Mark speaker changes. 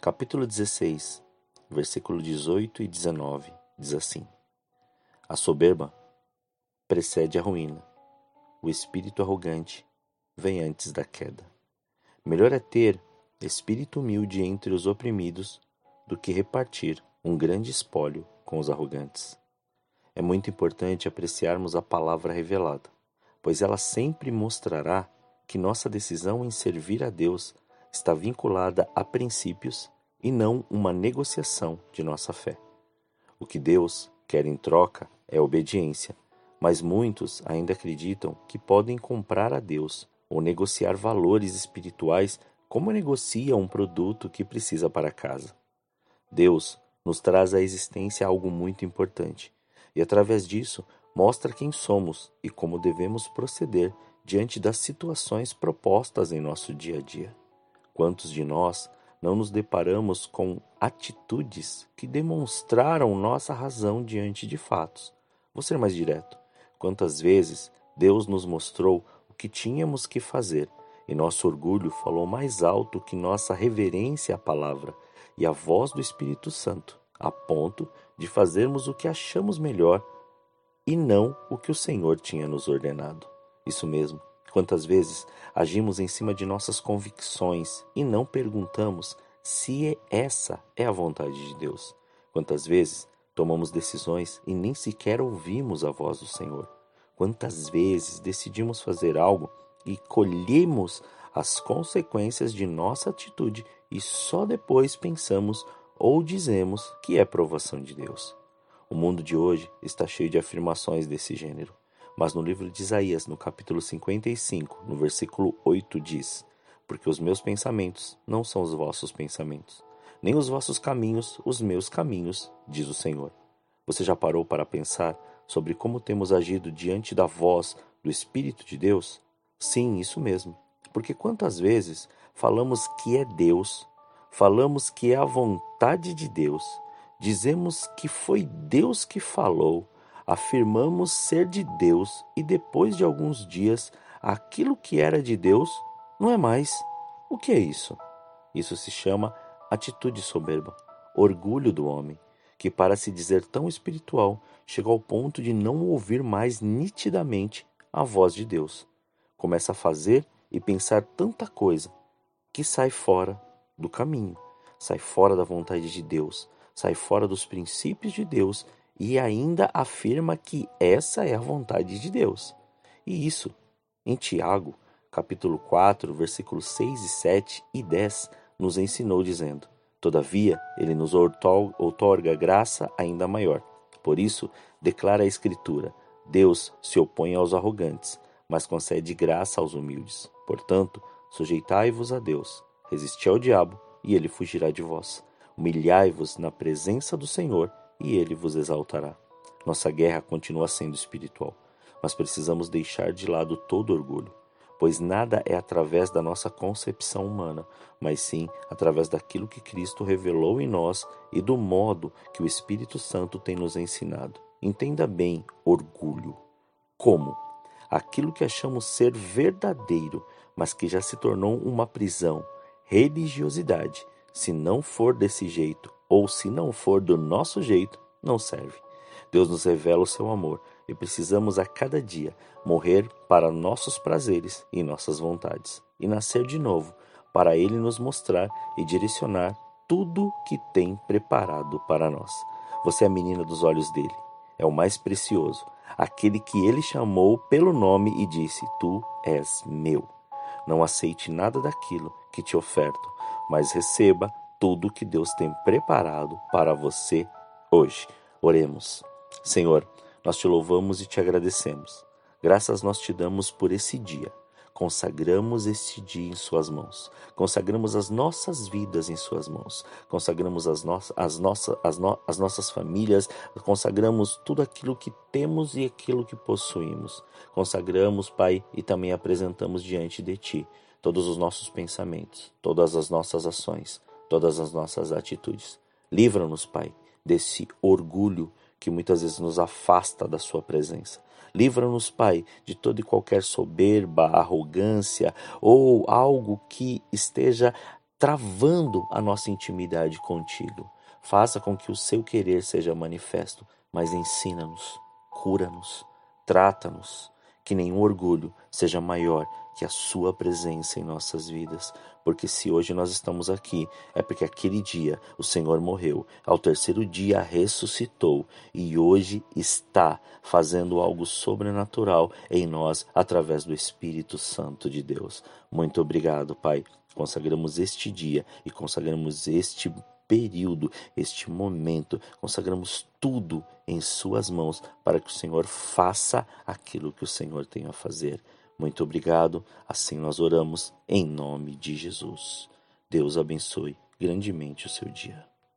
Speaker 1: capítulo 16, versículo 18 e 19, diz assim: A soberba precede a ruína, o espírito arrogante vem antes da queda. Melhor é ter espírito humilde entre os oprimidos do que repartir um grande espólio com os arrogantes. É muito importante apreciarmos a palavra revelada, pois ela sempre mostrará que nossa decisão em servir a Deus está vinculada a princípios e não uma negociação de nossa fé. O que Deus quer em troca é obediência, mas muitos ainda acreditam que podem comprar a Deus ou negociar valores espirituais como negocia um produto que precisa para casa. Deus nos traz à existência algo muito importante e, através disso, mostra quem somos e como devemos proceder diante das situações propostas em nosso dia a dia. Quantos de nós não nos deparamos com atitudes que demonstraram nossa razão diante de fatos? Vou ser mais direto. Quantas vezes Deus nos mostrou o que tínhamos que fazer e nosso orgulho falou mais alto que nossa reverência à palavra e à voz do Espírito Santo, a ponto de fazermos o que achamos melhor e não o que o Senhor tinha nos ordenado. Isso mesmo, Quantas vezes agimos em cima de nossas convicções e não perguntamos se essa é a vontade de Deus? Quantas vezes tomamos decisões e nem sequer ouvimos a voz do Senhor? Quantas vezes decidimos fazer algo e colhemos as consequências de nossa atitude e só depois pensamos ou dizemos que é provação de Deus? O mundo de hoje está cheio de afirmações desse gênero. Mas no livro de Isaías, no capítulo 55, no versículo 8, diz: Porque os meus pensamentos não são os vossos pensamentos, nem os vossos caminhos os meus caminhos, diz o Senhor. Você já parou para pensar sobre como temos agido diante da voz do Espírito de Deus? Sim, isso mesmo. Porque quantas vezes falamos que é Deus, falamos que é a vontade de Deus, dizemos que foi Deus que falou, afirmamos ser de Deus e depois de alguns dias aquilo que era de Deus não é mais. O que é isso? Isso se chama atitude soberba, orgulho do homem, que para se dizer tão espiritual chega ao ponto de não ouvir mais nitidamente a voz de Deus. Começa a fazer e pensar tanta coisa que sai fora do caminho, sai fora da vontade de Deus, sai fora dos princípios de Deus e ainda afirma que essa é a vontade de Deus. E isso, em Tiago, capítulo 4, versículos 6 e 7 e 10, nos ensinou dizendo: Todavia, ele nos outorga graça ainda maior. Por isso, declara a Escritura: Deus se opõe aos arrogantes, mas concede graça aos humildes. Portanto, sujeitai-vos a Deus, resisti ao diabo, e ele fugirá de vós. Humilhai-vos na presença do Senhor, e ele vos exaltará. Nossa guerra continua sendo espiritual, mas precisamos deixar de lado todo orgulho, pois nada é através da nossa concepção humana, mas sim através daquilo que Cristo revelou em nós e do modo que o Espírito Santo tem nos ensinado. Entenda bem orgulho. Como? Aquilo que achamos ser verdadeiro, mas que já se tornou uma prisão, religiosidade. Se não for desse jeito, ou se não for do nosso jeito, não serve. Deus nos revela o seu amor e precisamos a cada dia morrer para nossos prazeres e nossas vontades e nascer de novo para Ele nos mostrar e direcionar tudo que tem preparado para nós. Você é a menina dos olhos dele, é o mais precioso, aquele que ele chamou pelo nome e disse: Tu és meu. Não aceite nada daquilo que te oferto, mas receba tudo que Deus tem preparado para você hoje. Oremos. Senhor, nós te louvamos e te agradecemos. Graças nós te damos por esse dia. consagramos este dia em Suas mãos, consagramos as nossas vidas em Suas mãos, consagramos as, no as, nossa, as, no as nossas famílias, consagramos tudo aquilo que temos e aquilo que possuímos. Consagramos, Pai, e também apresentamos diante de Ti todos os nossos pensamentos, todas as nossas ações, todas as nossas atitudes. Livra-nos, Pai, desse orgulho que muitas vezes nos afasta da Sua presença. Livra-nos, Pai, de toda e qualquer soberba, arrogância ou algo que esteja travando a nossa intimidade contigo. Faça com que o seu querer seja manifesto, mas ensina-nos, cura-nos, trata-nos, que nenhum orgulho seja maior que a Sua presença em nossas vidas. Porque se hoje nós estamos aqui, é porque aquele dia o Senhor morreu, ao terceiro dia ressuscitou e hoje está fazendo algo sobrenatural em nós através do Espírito Santo de Deus. Muito obrigado, Pai. Consagramos este dia e consagramos este período, este momento, consagramos tudo em Suas mãos para que o Senhor faça aquilo que o Senhor tem a fazer. Muito obrigado. Assim nós oramos em nome de Jesus. Deus abençoe grandemente o seu dia.